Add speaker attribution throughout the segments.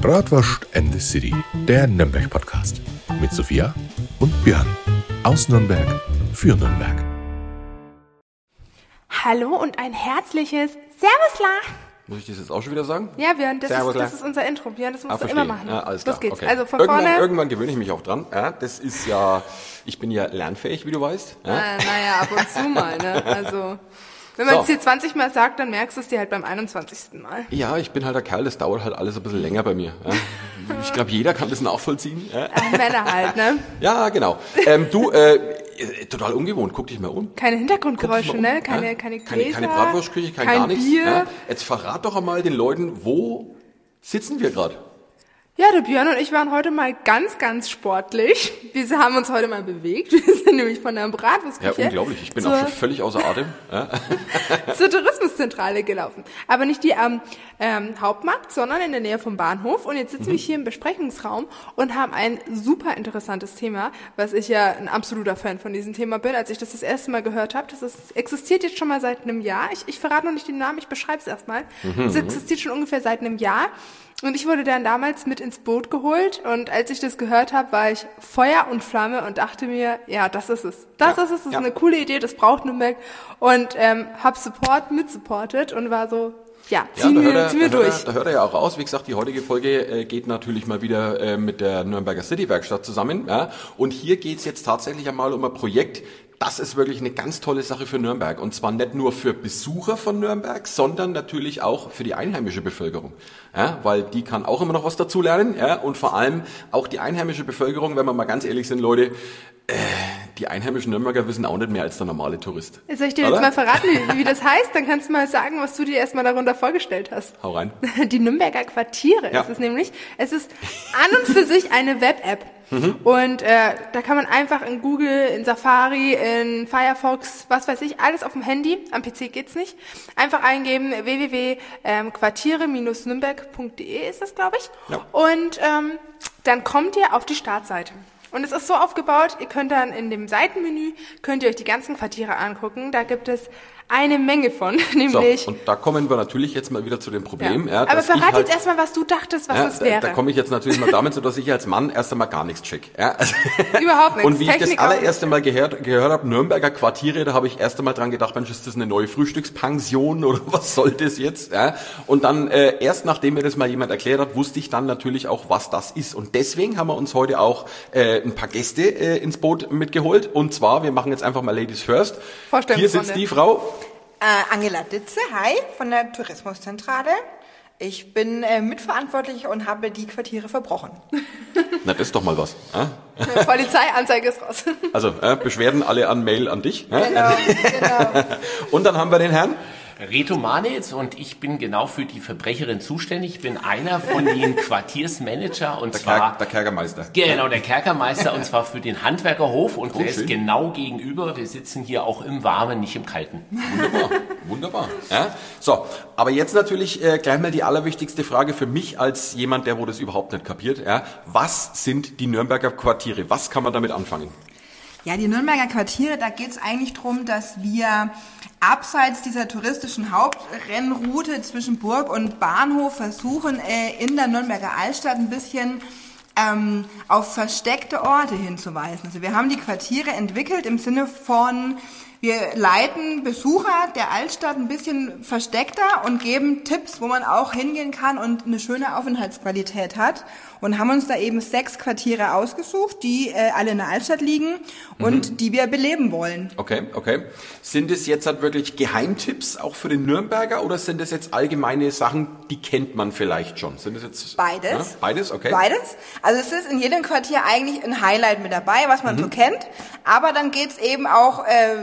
Speaker 1: Bratwurst and the City, der Nürnberg-Podcast. Mit Sophia und Björn. Aus Nürnberg für Nürnberg.
Speaker 2: Hallo und ein herzliches Servusla!
Speaker 3: Muss ich das jetzt auch schon wieder sagen?
Speaker 2: Ja, Björn, das, ist, das ist unser Intro. Björn, das musst
Speaker 3: Ah,
Speaker 2: du
Speaker 3: verstehe.
Speaker 2: immer machen.
Speaker 3: Ja, alles
Speaker 2: Los
Speaker 3: klar.
Speaker 2: geht's.
Speaker 3: Okay.
Speaker 2: Also von
Speaker 3: irgendwann,
Speaker 2: vorne.
Speaker 3: Irgendwann gewöhne ich mich auch dran. Ja, das ist ja, ich bin ja lernfähig, wie du weißt. Ja.
Speaker 2: Äh, naja, ab und zu mal, ne? Also, wenn man
Speaker 3: So.
Speaker 2: es dir 20 Mal sagt, dann merkst du es dir halt beim 21. Mal.
Speaker 3: ja, ich bin halt der Kerl, das dauert halt alles ein bisschen länger bei mir. Ja. Ich glaube, jeder kann das nachvollziehen. Ja,
Speaker 2: Männer halt, ne?
Speaker 3: ja genau. Ähm, du, äh, total ungewohnt, guck dich mal um.
Speaker 2: Keine Hintergrundgeräusche,
Speaker 3: um,
Speaker 2: ne? Keine,
Speaker 3: ja.
Speaker 2: keine Gläser.
Speaker 3: keine, keine Bratwurstküche, kein,
Speaker 2: kein
Speaker 3: gar nichts.
Speaker 2: Bier.
Speaker 3: Ja. Jetzt verrat doch einmal den Leuten, wo sitzen wir gerade?
Speaker 2: Ja, der Björn und ich waren heute mal ganz, ganz sportlich. Wir haben uns heute mal bewegt. Wir sind nämlich von der
Speaker 3: Ja,
Speaker 2: Bratwurstküche
Speaker 3: unglaublich. Ich bin auch schon völlig außer Atem. Ja.
Speaker 2: zur Tourismuszentrale gelaufen. Aber nicht die am ähm, Hauptmarkt, sondern in der Nähe vom Bahnhof. Und jetzt sitzen
Speaker 3: Mhm.
Speaker 2: wir hier im Besprechungsraum und haben ein super interessantes Thema, was ich ja ein absoluter Fan von diesem Thema bin. Als ich das das erste Mal gehört habe, das ist, existiert jetzt schon mal seit einem Jahr. Ich, ich verrate noch nicht den Namen, ich beschreibe es erstmal.
Speaker 3: Mhm,
Speaker 2: Es existiert schon ungefähr seit einem Jahr. Und ich wurde dann damals mit ins Boot geholt und als ich das gehört habe, war ich Feuer und Flamme und dachte mir, ja, das ist es. Das
Speaker 3: Ja,
Speaker 2: ist es, das
Speaker 3: ja.
Speaker 2: ist eine coole Idee, das braucht Nürnberg. Und ähm, hab Support mitsupportet und war so, ja,
Speaker 3: Ja,
Speaker 2: ziehen
Speaker 3: da
Speaker 2: wir,
Speaker 3: er,
Speaker 2: ziehen wir
Speaker 3: da, hört
Speaker 2: durch.
Speaker 3: er, da hört er ja auch raus. Wie gesagt, die heutige Folge äh, geht natürlich mal wieder äh, mit der Nürnberger City Werkstatt zusammen. Ja? Und hier geht's jetzt tatsächlich einmal um ein Projekt, das ist wirklich eine ganz tolle Sache für Nürnberg. Und zwar nicht nur für Besucher von Nürnberg, sondern natürlich auch für die einheimische Bevölkerung. Ja? Weil die kann auch immer noch was dazulernen. Ja? Und vor allem auch die einheimische Bevölkerung, wenn wir mal ganz ehrlich sind, Leute, die einheimischen Nürnberger wissen auch nicht mehr als der normale Tourist.
Speaker 2: Soll ich dir
Speaker 3: Oder?
Speaker 2: jetzt mal verraten, wie, wie das heißt? Dann kannst du mal sagen, was du dir erstmal darunter vorgestellt hast.
Speaker 3: Hau rein.
Speaker 2: Die Nürnberger Quartiere
Speaker 3: Ja.
Speaker 2: ist es nämlich. Es ist an und für sich eine Web-App. Und äh, da kann man einfach in Google, in Safari, in Firefox, was weiß ich, alles auf dem Handy, am PC geht's nicht, einfach eingeben www.quartiere-nürnberg.de ist das, glaube ich.
Speaker 3: Ja.
Speaker 2: Und ähm, dann kommt ihr auf die Startseite. Und es ist so aufgebaut, ihr könnt dann in dem Seitenmenü, könnt ihr euch die ganzen Quartiere angucken. Da gibt es eine Menge von,
Speaker 3: So,
Speaker 2: nämlich...
Speaker 3: und da kommen wir natürlich jetzt mal wieder zu dem Problem. Ja.
Speaker 2: Aber
Speaker 3: dass ich
Speaker 2: verrat
Speaker 3: halt-
Speaker 2: jetzt erstmal, was du dachtest, was
Speaker 3: Ja,
Speaker 2: es
Speaker 3: da,
Speaker 2: wäre.
Speaker 3: da komme ich jetzt natürlich mal damit, so dass ich als Mann erst einmal gar nichts check. Ja, also
Speaker 2: Überhaupt nichts.
Speaker 3: Und wie ich das
Speaker 2: Technik
Speaker 3: allererste Mal gehört, gehört habe, Nürnberger Quartiere, da habe ich erst einmal dran gedacht, Mensch, ist das eine neue Frühstückspension oder was soll das jetzt? Ja, und dann äh, erst nachdem mir das mal jemand erklärt hat, wusste ich dann natürlich auch, was das ist. Und deswegen haben wir uns heute auch äh, ein paar Gäste äh, ins Boot mitgeholt. Und zwar, wir machen jetzt einfach mal Ladies First. Hier sitzt die Frau.
Speaker 4: Äh, Angela Ditze, hi, von der Tourismuszentrale. Ich bin äh, mitverantwortlich und habe die Quartiere verbrochen.
Speaker 3: Na, das ist doch mal was. Ja?
Speaker 2: Polizeianzeige ist raus.
Speaker 3: Also, äh, Beschwerden alle an Mail an dich.
Speaker 4: Genau, genau.
Speaker 3: Und dann haben wir den Herrn.
Speaker 5: Reto Manitz und ich bin genau für die Verbrecherin zuständig. Ich bin einer von den Quartiersmanager und
Speaker 3: Der,
Speaker 5: zwar
Speaker 3: Kerk, der Kerkermeister.
Speaker 5: genau der Kerkermeister und zwar für den Handwerkerhof und
Speaker 3: Oh,
Speaker 5: der ist
Speaker 3: schön.
Speaker 5: genau gegenüber. Wir sitzen hier auch im Warmen, nicht im Kalten.
Speaker 3: Wunderbar, wunderbar. Ja? So, aber jetzt natürlich äh, gleich mal die allerwichtigste Frage für mich als jemand, der wo das überhaupt nicht kapiert. Ja? Was sind die Nürnberger Quartiere? Was kann man damit anfangen?
Speaker 4: Ja, die Nürnberger Quartiere, da geht es eigentlich drum, dass wir abseits dieser touristischen Hauptrennroute zwischen Burg und Bahnhof versuchen, äh, in der Nürnberger Altstadt ein bisschen ähm, auf versteckte Orte hinzuweisen. Also wir haben die Quartiere entwickelt im Sinne von, wir leiten Besucher der Altstadt ein bisschen versteckter und geben Tipps, wo man auch hingehen kann und eine schöne Aufenthaltsqualität hat. Und haben uns da eben sechs Quartiere ausgesucht, die äh, alle in der Altstadt liegen und die wir beleben wollen.
Speaker 3: Okay, okay. Sind es jetzt halt wirklich Geheimtipps auch für den Nürnberger oder sind es jetzt allgemeine Sachen, die kennt man vielleicht schon? Sind es jetzt
Speaker 4: Beides.
Speaker 3: Ja, beides, okay.
Speaker 4: Beides. Also es ist in jedem Quartier eigentlich ein Highlight mit dabei, was man so kennt. Aber dann geht's eben auch äh,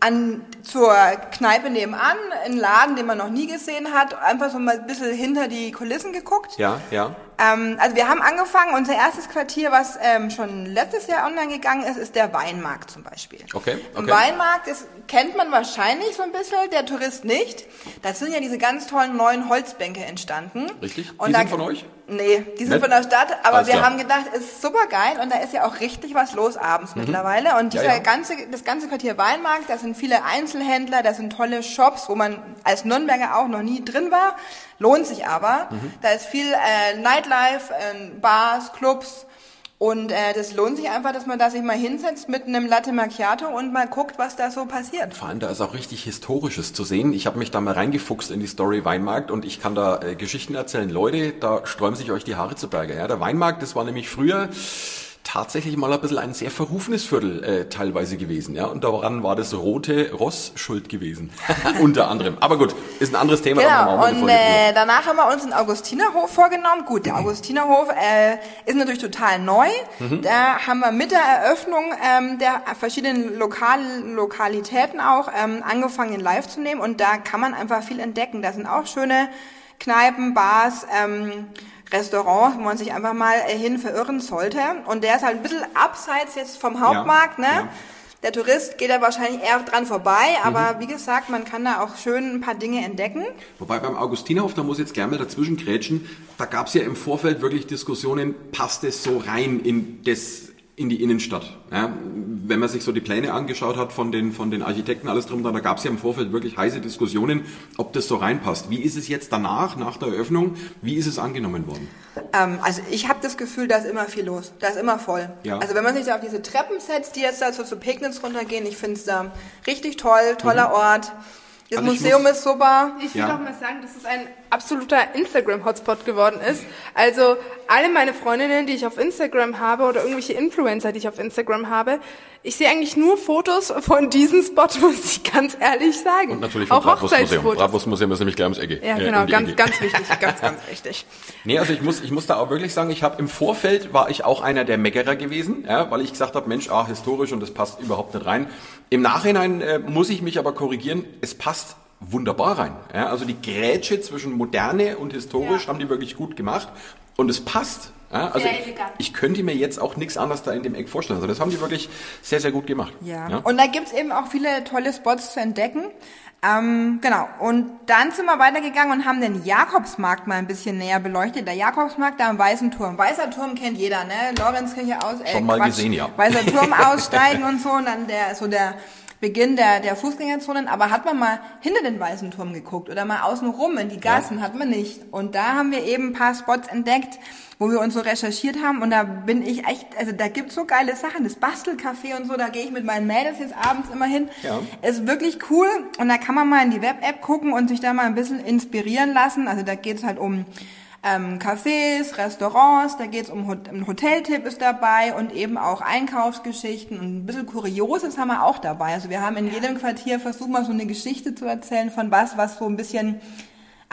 Speaker 4: an zur Kneipe nebenan, einen Laden, den man noch nie gesehen hat, einfach so mal ein bisschen hinter die Kulissen geguckt.
Speaker 3: Ja, ja.
Speaker 4: Ähm, also wir haben angefangen, unser erstes Quartier, was ähm, schon letztes Jahr online gegangen ist, ist der Weinmarkt zum Beispiel.
Speaker 3: Okay,
Speaker 4: Im
Speaker 3: okay.
Speaker 4: Weinmarkt ist, kennt man wahrscheinlich so ein bisschen, der Tourist nicht. Da sind ja diese ganz tollen neuen Holzbänke entstanden.
Speaker 3: Richtig. Die
Speaker 4: Und da-
Speaker 3: sind von euch?
Speaker 4: Nee, die sind
Speaker 3: Nicht?
Speaker 4: von der Stadt, aber
Speaker 3: Alles
Speaker 4: wir
Speaker 3: klar.
Speaker 4: haben gedacht, ist super geil und da ist ja auch richtig was los abends mittlerweile. Und
Speaker 3: Mhm. Ja,
Speaker 4: dieser
Speaker 3: ja.
Speaker 4: ganze, das ganze Quartier Weinmarkt, da sind viele Einzelhändler, da sind tolle Shops, wo man als Nürnberger auch noch nie drin war, lohnt sich aber.
Speaker 3: Mhm.
Speaker 4: Da ist viel äh, Nightlife, äh, Bars, Clubs und äh, das lohnt sich einfach, dass man da sich mal hinsetzt mit einem Latte Macchiato und mal guckt, was da so passiert.
Speaker 3: Vor allem, da ist auch richtig Historisches zu sehen. Ich habe mich da mal reingefuchst in die Story Weinmarkt und ich kann da äh, Geschichten erzählen. Leute, da sträuben sich euch die Haare zu Berge. Ja? Der Weinmarkt, das war nämlich früher tatsächlich mal ein bisschen ein sehr verrufenes Viertel äh, teilweise gewesen. Ja? Und daran war das Rote Ross schuld gewesen. Unter anderem. Aber gut, ist ein anderes Thema.
Speaker 4: Genau, und äh, danach haben wir uns den Augustinerhof vorgenommen. Gut, der Augustinerhof äh, ist natürlich total neu.
Speaker 3: Mhm.
Speaker 4: Da haben wir mit der Eröffnung ähm, der verschiedenen Lokal Lokalitäten auch ähm, angefangen, ihn live zu nehmen. Und da kann man einfach viel entdecken. Da sind auch schöne Kneipen, Bars, ähm, Restaurants, wo man sich einfach mal äh, hin verirren sollte. Und der ist halt ein bisschen abseits jetzt vom Hauptmarkt, ne?
Speaker 3: ja.
Speaker 4: Der Tourist geht da wahrscheinlich eher dran vorbei,
Speaker 3: Mhm.
Speaker 4: aber wie gesagt, man kann da auch schön ein paar Dinge entdecken.
Speaker 3: Wobei beim Augustinerhof, da muss ich jetzt gerne mal dazwischen grätschen, da gab es ja im Vorfeld wirklich Diskussionen, passt es so rein in das in die Innenstadt. Ja, wenn man sich so die Pläne angeschaut hat von den, von den Architekten, alles drum, und dran, da gab es ja im Vorfeld wirklich heiße Diskussionen, ob das so reinpasst. Wie ist es jetzt danach, nach der Eröffnung, wie ist es angenommen worden?
Speaker 4: Ähm, also ich habe das Gefühl, da ist immer viel los. Da ist immer voll.
Speaker 3: Ja.
Speaker 4: Also wenn man sich da auf diese Treppen setzt, die jetzt da so zu Pegnitz runtergehen, ich finde es da richtig toll, toller Ort. Das
Speaker 3: Also
Speaker 4: Museum
Speaker 3: muss-
Speaker 4: ist super.
Speaker 2: Ich will
Speaker 3: Ja.
Speaker 2: doch mal sagen, dass es ein absoluter Instagram-Hotspot geworden ist. Also alle meine Freundinnen, die ich auf Instagram habe oder irgendwelche Influencer, die ich auf Instagram habe, ich sehe eigentlich nur Fotos von diesem Spot, muss ich ganz ehrlich sagen.
Speaker 3: Und natürlich vom
Speaker 2: Auch
Speaker 3: Bratwurstmuseum.
Speaker 2: Hochzeitsfotos.
Speaker 3: Bratwurstmuseum ist nämlich gleich ums Ecke.
Speaker 2: Ja,
Speaker 3: äh,
Speaker 2: genau,
Speaker 3: um die
Speaker 2: ganz,
Speaker 3: Ecke.
Speaker 2: ganz wichtig, ganz, ganz wichtig.
Speaker 3: Nee, also ich muss, ich muss da auch wirklich sagen, ich habe im Vorfeld war ich auch einer der Meckerer gewesen, ja, weil ich gesagt habe, Mensch, ah, historisch und das passt überhaupt nicht rein. Im Nachhinein äh, muss ich mich aber korrigieren, es passt wunderbar rein. Ja, also die Grätsche zwischen moderne und historisch
Speaker 2: Ja.
Speaker 3: haben die wirklich gut gemacht und es passt. Ja, also
Speaker 2: Sehr
Speaker 3: ich,
Speaker 2: elegant.
Speaker 3: ich könnte mir jetzt auch nichts anderes da in dem Eck vorstellen. Also das haben die wirklich sehr, sehr gut gemacht.
Speaker 4: Ja. Und da gibt's eben auch viele tolle Spots zu entdecken. Ähm, genau. Und dann sind wir weitergegangen und haben den Jakobsmarkt mal ein bisschen näher beleuchtet. Der Jakobsmarkt da am Weißen Turm. Weißer Turm kennt jeder, ne? Lorenzkirche aus. Äh,
Speaker 3: Schon mal
Speaker 4: Quatsch.
Speaker 3: gesehen, ja.
Speaker 4: Weißer Turm aussteigen und so. Und dann der, so der Beginn der, der Fußgängerzonen. Aber hat man mal hinter den Weißen Turm geguckt oder mal außen rum in die Gassen? Hat man nicht. Und da haben wir eben ein paar Spots entdeckt, wo wir uns so recherchiert haben. Und da bin ich echt, also da gibt's so geile Sachen. Das Bastelcafé und so, da gehe ich mit meinen Mädels jetzt abends immer hin.
Speaker 3: Ja.
Speaker 4: Ist wirklich cool. Und da kann man mal in die Web-App gucken und sich da mal ein bisschen inspirieren lassen. Also da geht's halt um ähm, Cafés, Restaurants, da geht's um ein Hoteltipp ist dabei und eben auch Einkaufsgeschichten und ein bisschen Kurioses haben wir auch dabei. Also wir haben in jedem Quartier versucht mal so eine Geschichte zu erzählen von was, was so ein bisschen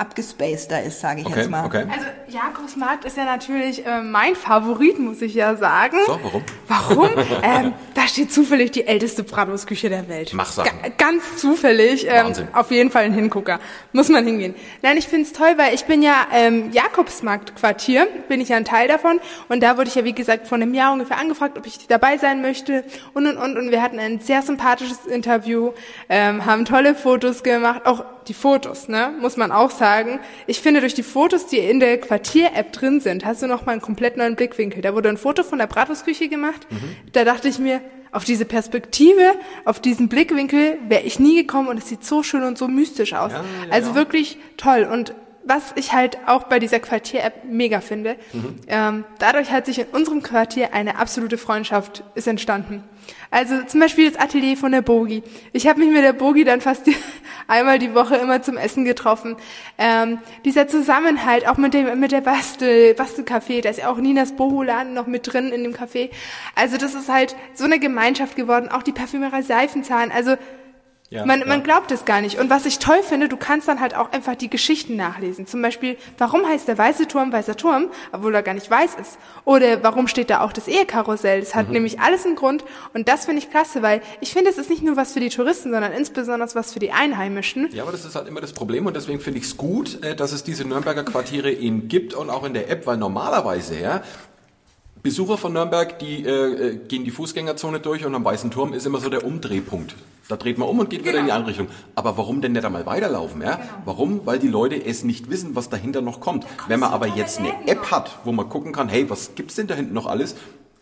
Speaker 4: abgespaceder ist, sage ich
Speaker 3: Okay,
Speaker 4: jetzt mal.
Speaker 3: okay.
Speaker 2: Also Jakobsmarkt ist ja natürlich äh, mein Favorit, muss ich ja sagen.
Speaker 3: So, warum?
Speaker 2: Warum? ähm, da steht zufällig die älteste Bratwurstküche der Welt.
Speaker 3: Mach Sachen.
Speaker 2: Ga ganz zufällig. Ähm,
Speaker 3: Wahnsinn.
Speaker 2: auf jeden Fall ein Hingucker. Muss man hingehen. Nein, ich find's toll, weil ich bin ja ähm, Jakobsmarkt-Quartier, bin ich ja ein Teil davon. Und da wurde ich ja, wie gesagt, vor einem Jahr ungefähr angefragt, ob ich dabei sein möchte. Und, und, und. Und wir hatten ein sehr sympathisches Interview, ähm, haben tolle Fotos gemacht. Auch die Fotos, ne, muss man auch sagen. Ich finde, durch die Fotos, die in der Quartier-App drin sind, hast du noch mal einen komplett neuen Blickwinkel. Da wurde ein Foto von der Bratwurstküche gemacht. Da dachte ich mir, auf diese Perspektive, auf diesen Blickwinkel wäre ich nie gekommen und es sieht so schön und so mystisch aus.
Speaker 3: Ja,
Speaker 2: also
Speaker 3: ja.
Speaker 2: wirklich toll. Und was ich halt auch bei dieser Quartier-App mega finde, ähm, dadurch hat sich in unserem Quartier eine absolute Freundschaft ist entstanden. Also zum Beispiel das Atelier von der Bogi. Ich habe mich mit der Bogi dann fast die, einmal die Woche immer zum Essen getroffen. Ähm, dieser Zusammenhalt, auch mit dem mit der Bastel Bastelcafé, da ist ja auch Ninas Boholaden noch mit drin in dem Café. Also das ist halt so eine Gemeinschaft geworden. Auch die Parfümerei Seifenzahn. Also
Speaker 3: Ja,
Speaker 2: man,
Speaker 3: ja.
Speaker 2: man glaubt es gar nicht. Und was ich toll finde, du kannst dann halt auch einfach die Geschichten nachlesen. Zum Beispiel, warum heißt der weiße Turm weißer Turm, obwohl er gar nicht weiß ist? Oder warum steht da auch das Ehekarussell? Das hat
Speaker 3: Mhm.
Speaker 2: nämlich alles einen Grund. Und das finde ich klasse, weil ich finde, es ist nicht nur was für die Touristen, sondern insbesondere was für die Einheimischen.
Speaker 3: Ja, aber das ist halt immer das Problem und deswegen finde ich es gut, äh, dass es diese Nürnberger Quartiere eben gibt und auch in der App, weil normalerweise, ja, Besucher von Nürnberg, die äh, äh, gehen die Fußgängerzone durch und am Weißen Turm ist immer so der Umdrehpunkt. Da dreht man um und geht wieder in die andere Richtung. Aber warum denn nicht einmal weiterlaufen? Ja? Warum? Weil die Leute es nicht wissen, was dahinter noch kommt. Wenn man aber jetzt eine App hat, wo man gucken kann, hey, was gibt's denn da hinten noch alles?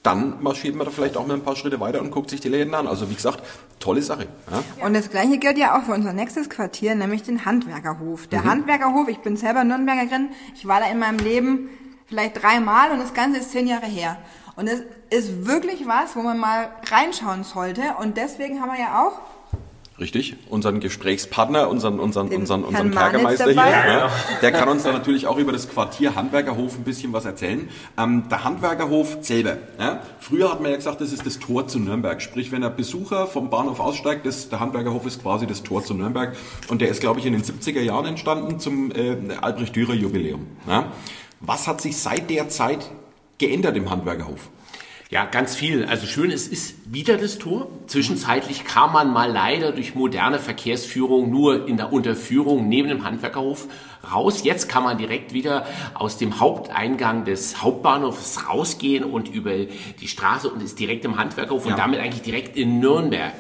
Speaker 3: Dann marschiert man da vielleicht auch mal ein paar Schritte weiter und guckt sich die Läden an. Also wie gesagt, tolle Sache. Ja?
Speaker 4: Und das gleiche gilt ja auch für unser nächstes Quartier, nämlich den Handwerkerhof.
Speaker 3: Mhm.
Speaker 4: Der Handwerkerhof, ich bin selber Nürnbergerin, ich war da in meinem Leben vielleicht dreimal und das Ganze ist zehn Jahre her. Und es ist wirklich was, wo man mal reinschauen sollte. Und deswegen haben wir ja auch
Speaker 3: Richtig, unseren Gesprächspartner, unseren, unseren, unseren, unseren Kerkermeister hier, ja, der kann uns da natürlich auch über das Quartier Handwerkerhof ein bisschen was erzählen. Ähm, der Handwerkerhof selber, ja, früher hat man ja gesagt, das ist das Tor zu Nürnberg. Sprich, wenn der Besucher vom Bahnhof aussteigt, das, der Handwerkerhof ist quasi das Tor zu Nürnberg. Und der ist, glaube ich, in den 70er Jahren entstanden zum äh, Albrecht-Dürer-Jubiläum. Ja. Was hat sich seit der Zeit geändert im Handwerkerhof?
Speaker 5: Ja, ganz viel. Also schön, es ist wieder das Tor. Zwischenzeitlich kam man mal leider durch moderne Verkehrsführung nur in der Unterführung neben dem Handwerkerhof raus. Jetzt kann man direkt wieder aus dem Haupteingang des Hauptbahnhofs rausgehen und über die Straße und ist direkt im Handwerkerhof und damit eigentlich direkt in Nürnberg.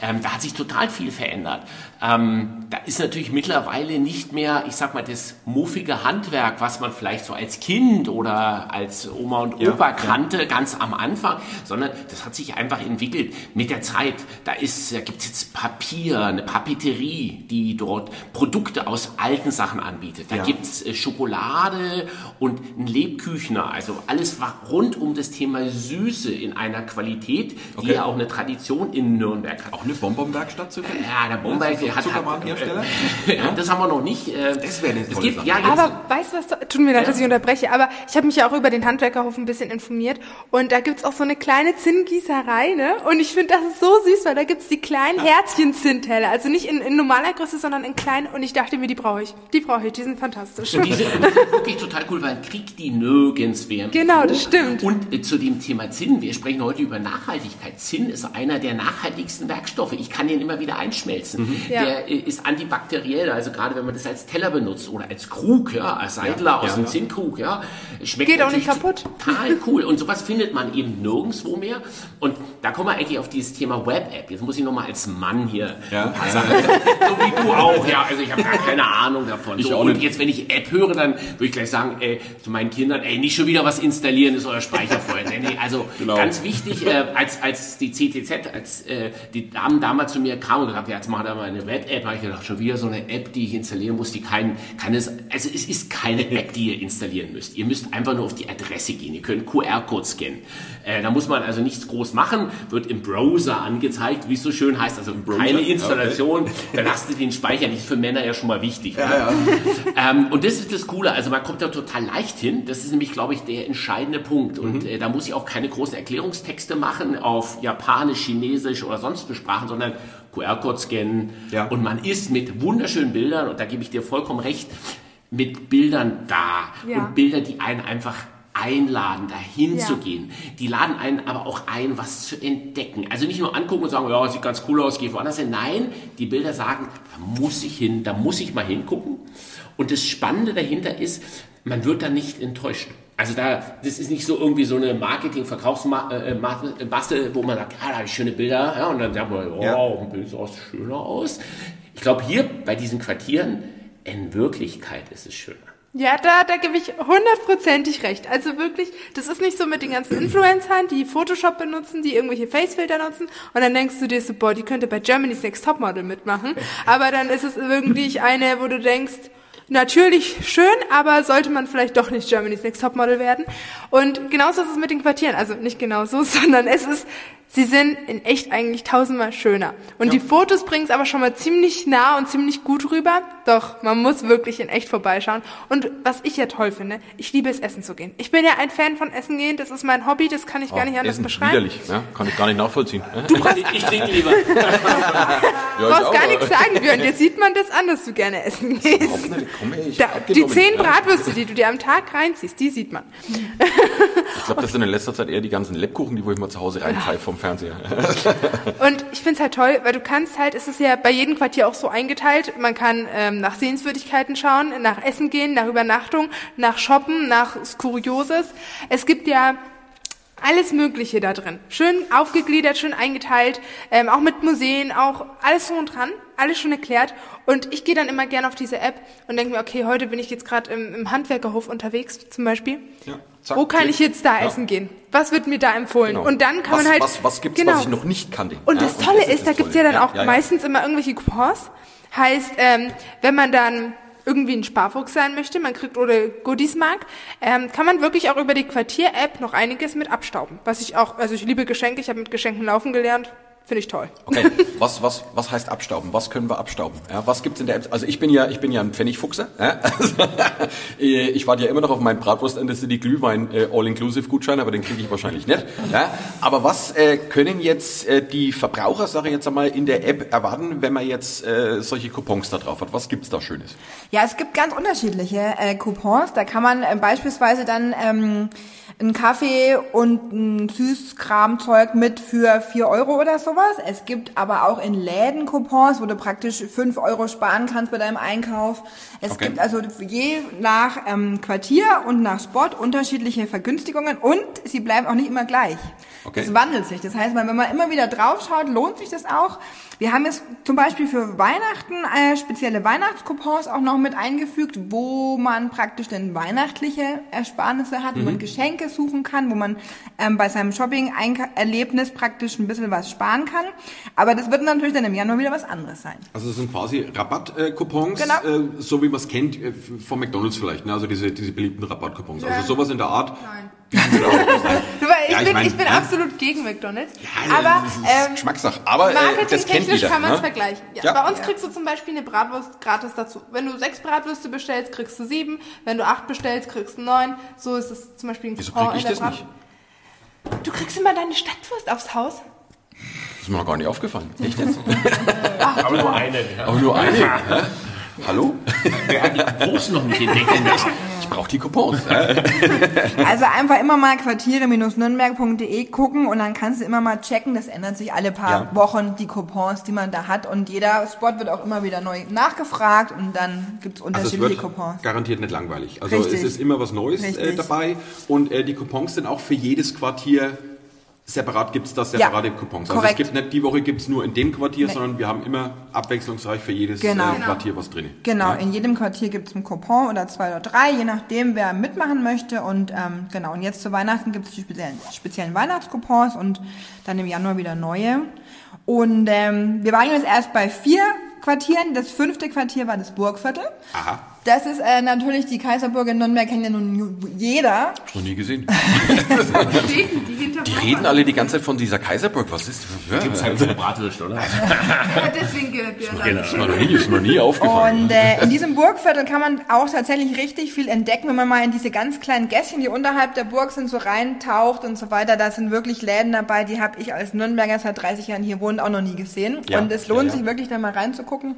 Speaker 5: Ähm, da hat sich total viel verändert. Ähm, da ist natürlich mittlerweile nicht mehr, ich sag mal, das muffige Handwerk, was man vielleicht so als Kind oder als Oma und
Speaker 3: Ja,
Speaker 5: Opa
Speaker 3: ja.
Speaker 5: kannte, ganz am Anfang, sondern das hat sich einfach entwickelt mit der Zeit. Da ist, da gibt's jetzt Papier, eine Papeterie, die dort Produkte aus alten Sachen anbietet. Da
Speaker 3: Ja.
Speaker 5: gibt's äh, Schokolade und ein Lebküchner. Also alles war rund um das Thema Süße in einer Qualität, die
Speaker 3: Okay.
Speaker 5: ja auch eine Tradition in Nürnberg hat.
Speaker 3: Auch eine Bonbonwerkstatt zufällig?
Speaker 5: Ja, der
Speaker 3: Ja, so
Speaker 5: hat, hat
Speaker 3: Zuckerwarenhersteller?
Speaker 5: ja, das haben wir noch nicht. äh,
Speaker 3: Das wäre eine
Speaker 5: es
Speaker 3: tolle
Speaker 5: gibt,
Speaker 3: Sache.
Speaker 5: ja, jetzt,
Speaker 2: Aber weißt du was, tut mir leid, dass ich unterbreche, aber ich habe mich ja auch über den Handwerkerhof ein bisschen informiert und da gibt's auch so eine kleine Zinngießerei, ne? Und ich finde das ist so süß, weil da gibt's die kleinen Herzchen-Zinnteller, also nicht in, in normaler Größe, sondern in klein und ich dachte mir, die brauche ich. Die brauche ich, die sind fantastisch.
Speaker 5: Und die sind wirklich total cool, weil kriegt die nirgends wer.
Speaker 2: Genau, das stimmt.
Speaker 5: Und äh, zu dem Thema Zinn, wir sprechen heute über Nachhaltigkeit. Zinn ist einer der nachhaltigsten Werkstoffe. Ich kann den immer wieder einschmelzen.
Speaker 2: Ja.
Speaker 5: Der äh, ist antibakteriell, also gerade wenn man das als Teller benutzt oder als Krug, ja, als Seidler aus
Speaker 3: ja,
Speaker 5: dem
Speaker 3: ja.
Speaker 5: Zinnkrug, ja. Schmeckt
Speaker 2: Geht auch nicht kaputt.
Speaker 5: Total cool. Und sowas findet man eben nirgendwo mehr. Und da kommen wir eigentlich auf dieses Thema Web-App. Jetzt muss ich nochmal als Mann hier
Speaker 3: Ja.
Speaker 5: ein paar Sachen. so wie du auch, ja. Also ich habe gar keine Ahnung davon.
Speaker 3: Ich
Speaker 5: so, und jetzt, wenn ich App höre, dann würde ich gleich sagen, ey, zu meinen Kindern, ey, nicht schon wieder was installieren, ist euer Speicher voll. nee, nee, also
Speaker 3: Genau.
Speaker 5: ganz wichtig, äh, als, als die CTZ, als äh, die Damen damals zu mir kamen und gesagt, ja, jetzt machen wir mal eine Web-App, habe ich gedacht, schon wieder so eine App, die ich installieren muss, die kein, keines, also es ist keine App, die ihr installieren müsst. Ihr müsst einfach nur auf die Adresse gehen. Ihr könnt QR-Code scannen. Äh, da muss man also nichts groß machen, wird im Browser angezeigt, wie es so schön heißt, also keine Installation, belastet den Speicher, nicht für Männer ja schon mal wichtig. ne? ähm, und das ist das Coole, also man kommt da total leicht hin. Das ist nämlich, glaube ich, der entscheidende Punkt. Und äh, da muss ich auch keine großen Erklärungstexte machen auf Japanisch, Chinesisch oder sonst Sprachen, sondern QR-Code scannen.
Speaker 3: Ja.
Speaker 5: Und man ist mit wunderschönen Bildern, und da gebe ich dir vollkommen recht, mit Bildern da.
Speaker 2: Ja.
Speaker 5: Und Bilder, die einen einfach einladen, dahin
Speaker 2: Ja.
Speaker 5: zu gehen. Die laden einen aber auch ein, was zu entdecken. Also nicht nur angucken und sagen, ja, sieht ganz cool aus, geh woanders hin. Nein, die Bilder sagen, da muss ich hin, da muss ich mal hingucken. Und das Spannende dahinter ist, man wird da nicht enttäuscht. Also da, das ist nicht so irgendwie so eine Marketing-Verkaufsbaste, wo man sagt, ja, da habe ich schöne Bilder, ja, und dann sagt man, oh,
Speaker 3: Ja.
Speaker 5: ein Bild sieht aus schöner aus. Ich glaube, hier bei diesen Quartieren, in Wirklichkeit ist es schöner.
Speaker 2: Ja, da, da gebe ich hundertprozentig recht. Also wirklich, das ist nicht so mit den ganzen Influencern, die Photoshop benutzen, die irgendwelche Facefilter nutzen und dann denkst du dir so, boah, die könnte bei Germany's Next Topmodel mitmachen. Aber dann ist es wirklich eine, wo du denkst, natürlich schön, aber sollte man vielleicht doch nicht Germany's Next Topmodel werden. Und genauso ist es mit den Quartieren. Also nicht genauso, sondern es ist Sie sind in echt eigentlich tausendmal schöner. Und die Fotos bringen es aber schon mal ziemlich nah und ziemlich gut rüber. Doch, man muss wirklich in echt vorbeischauen. Und was ich ja toll finde, ich liebe es, essen zu gehen. Ich bin ja ein Fan von Essen gehen. Das ist mein Hobby. Das kann ich gar nicht anders
Speaker 3: Essen,
Speaker 2: beschreiben.
Speaker 3: widerlich, ja? kann ich gar nicht nachvollziehen.
Speaker 5: Ich, ich trinke lieber.
Speaker 3: Ja,
Speaker 2: Du brauchst gar nichts sagen, Björn. Dir sieht man das an, dass du gerne essen gehst.
Speaker 3: Komm, ey, ich
Speaker 2: Da, die zehn
Speaker 3: Ja.
Speaker 2: Bratwürste, die du dir am Tag reinziehst, die sieht man.
Speaker 3: Ich glaube, das sind in letzter Zeit eher die ganzen Lebkuchen, die wo ich mal zu Hause reinpfeife vom Fernseher.
Speaker 2: Und ich find's halt toll, weil du kannst halt, es ist ja bei jedem Quartier auch so eingeteilt, man kann ähm, nach Sehenswürdigkeiten schauen, nach Essen gehen, nach Übernachtung, nach Shoppen, nach Kurioses. Es gibt ja alles Mögliche da drin. Schön aufgegliedert, schön eingeteilt, ähm, auch mit Museen, auch alles so und dran, alles schon erklärt. Und ich gehe dann immer gerne auf diese App und denke mir, okay, heute bin ich jetzt gerade im, im Handwerkerhof unterwegs zum Beispiel.
Speaker 3: Ja, zack,
Speaker 2: Wo kann
Speaker 3: klick.
Speaker 2: ich jetzt da
Speaker 3: Ja.
Speaker 2: essen gehen? Was wird mir da empfohlen?
Speaker 3: Genau.
Speaker 2: Und dann kann
Speaker 3: was,
Speaker 2: man halt...
Speaker 3: Was, was gibt's,
Speaker 2: genau.
Speaker 3: was ich noch nicht kannte?
Speaker 2: Und
Speaker 3: Ja,
Speaker 2: das Tolle
Speaker 3: das
Speaker 2: ist, da
Speaker 3: das
Speaker 2: gibt's ja
Speaker 3: Tolle.
Speaker 2: dann auch
Speaker 3: ja, ja.
Speaker 2: meistens immer irgendwelche Coupons. Heißt, ähm, wenn man dann irgendwie ein Sparfuchs sein möchte, man kriegt oder Goodies mag, ähm, kann man wirklich auch über die Quartier-App noch einiges mit abstauben. Was ich auch, also ich liebe Geschenke, ich habe mit Geschenken laufen gelernt, finde ich toll.
Speaker 3: Okay, was, was, was heißt abstauben? Was können wir abstauben? Ja, was gibt's in der App? Also ich bin ja, ich bin ja ein Pfennigfuchser. Ja? Also, ich warte ja immer noch auf meinen Bratwurst and the City Glühwein äh, All-Inclusive-Gutschein, aber den kriege ich wahrscheinlich nicht. Ja? Aber was äh, können jetzt äh, die Verbraucher, sage ich jetzt einmal, in der App erwarten, wenn man jetzt äh, solche Coupons da drauf hat? Was gibt's da Schönes?
Speaker 4: Ja, es gibt ganz unterschiedliche äh, Coupons. Da kann man äh, beispielsweise dann ähm, einen Kaffee und ein Süßkramzeug mit für 4 Euro oder sowas. Es gibt aber auch in Läden Coupons, wo du praktisch 5 Euro sparen kannst bei deinem Einkauf. Es
Speaker 3: Okay.
Speaker 4: gibt also je nach ähm, Quartier und nach Spot unterschiedliche Vergünstigungen und sie bleiben auch nicht immer gleich.
Speaker 3: Okay.
Speaker 4: Es wandelt sich. Das heißt, wenn man immer wieder draufschaut, lohnt sich das auch. Wir haben jetzt zum Beispiel für Weihnachten äh, spezielle Weihnachtscoupons auch noch mit eingefügt, wo man praktisch dann weihnachtliche Ersparnisse hat, wo man Geschenke suchen kann, wo man ähm, bei seinem Shopping-Erlebnis praktisch ein bisschen was sparen kann. Aber das wird natürlich dann im Januar wieder was anderes sein.
Speaker 6: Also das sind quasi Rabattcoupons,
Speaker 4: Genau.
Speaker 6: äh, so wie man es kennt äh, von McDonalds vielleicht, ne? also diese, diese beliebten Rabattcoupons. Also sowas in der Art.
Speaker 2: Nein.
Speaker 6: Wir
Speaker 2: ich,
Speaker 6: Ja, ich
Speaker 2: bin,
Speaker 6: mein,
Speaker 2: ich bin
Speaker 6: ja.
Speaker 2: absolut gegen McDonalds.
Speaker 3: Ja,
Speaker 2: aber
Speaker 3: das ist
Speaker 2: ähm,
Speaker 3: Geschmackssache. Aber äh, das kennt
Speaker 2: Marketingtechnisch kann man es
Speaker 3: ne?
Speaker 2: vergleichen. Ja,
Speaker 3: Ja.
Speaker 2: Bei uns kriegst du zum Beispiel eine Bratwurst gratis dazu. Wenn du sechs Bratwürste bestellst, kriegst du sieben. Wenn du acht bestellst, kriegst du neun. So ist es zum Beispiel ein
Speaker 3: Wieso
Speaker 2: Coupon
Speaker 3: krieg ich
Speaker 2: in der
Speaker 3: das
Speaker 2: Brat-
Speaker 3: nicht?
Speaker 2: Du kriegst immer deine Stadtwurst aufs Haus.
Speaker 3: Das ist mir noch gar nicht aufgefallen. Echt jetzt?
Speaker 5: Aber nur eine. Ja.
Speaker 3: Aber nur eine. Hallo?
Speaker 5: Wer hat die Groß noch nicht entdecken lassen?
Speaker 3: Ich brauche die Coupons.
Speaker 4: Also einfach immer mal quartiere-nürnberg.de gucken und dann kannst du immer mal checken. Das ändert sich alle paar
Speaker 3: Ja.
Speaker 4: Wochen, die Coupons, die man da hat. Und jeder Spot wird auch immer wieder neu nachgefragt und dann gibt's
Speaker 6: Also es
Speaker 4: unterschiedliche Coupons.
Speaker 6: garantiert nicht langweilig. Also
Speaker 4: Richtig.
Speaker 6: es ist immer was Neues äh, dabei und äh, die Coupons sind auch für jedes Quartier separat gibt's da separate Coupons. Also
Speaker 4: korrekt.
Speaker 6: es gibt nicht die Woche gibt's nur in dem Quartier,
Speaker 4: Nee.
Speaker 6: sondern wir haben immer abwechslungsreich für jedes
Speaker 4: Genau.
Speaker 6: äh, Quartier was drin.
Speaker 4: Genau, in jedem Quartier gibt's einen Coupon oder zwei oder drei, je nachdem, wer mitmachen möchte. Und ähm, genau, und jetzt zu Weihnachten gibt's die speziellen, speziellen Weihnachtscoupons und dann im Januar wieder neue. Und ähm, wir waren jetzt erst bei vier Quartieren. Das fünfte Quartier war das Burgviertel.
Speaker 6: Aha.
Speaker 4: Das ist äh, natürlich die Kaiserburg in Nürnberg, kennt ja nun jeder.
Speaker 3: Noch nie gesehen.
Speaker 2: Die
Speaker 3: reden alle die ganze Zeit von dieser Kaiserburg. Was ist das?
Speaker 5: Gibt's halt eine Bratwurst, oder?
Speaker 2: Ja, deswegen gehört.
Speaker 3: Das ist mir noch nie, ist mir nie aufgefallen.
Speaker 4: Und äh, in diesem Burgviertel kann man auch tatsächlich richtig viel entdecken, wenn man mal in diese ganz kleinen Gässchen, die unterhalb der Burg sind, so reintaucht und so weiter. Da sind wirklich Läden dabei, die habe ich als Nürnberger seit 30 Jahren hier wohnt auch noch nie gesehen.
Speaker 3: Ja,
Speaker 4: Und es lohnt
Speaker 3: ja, ja.
Speaker 4: sich wirklich da mal reinzugucken.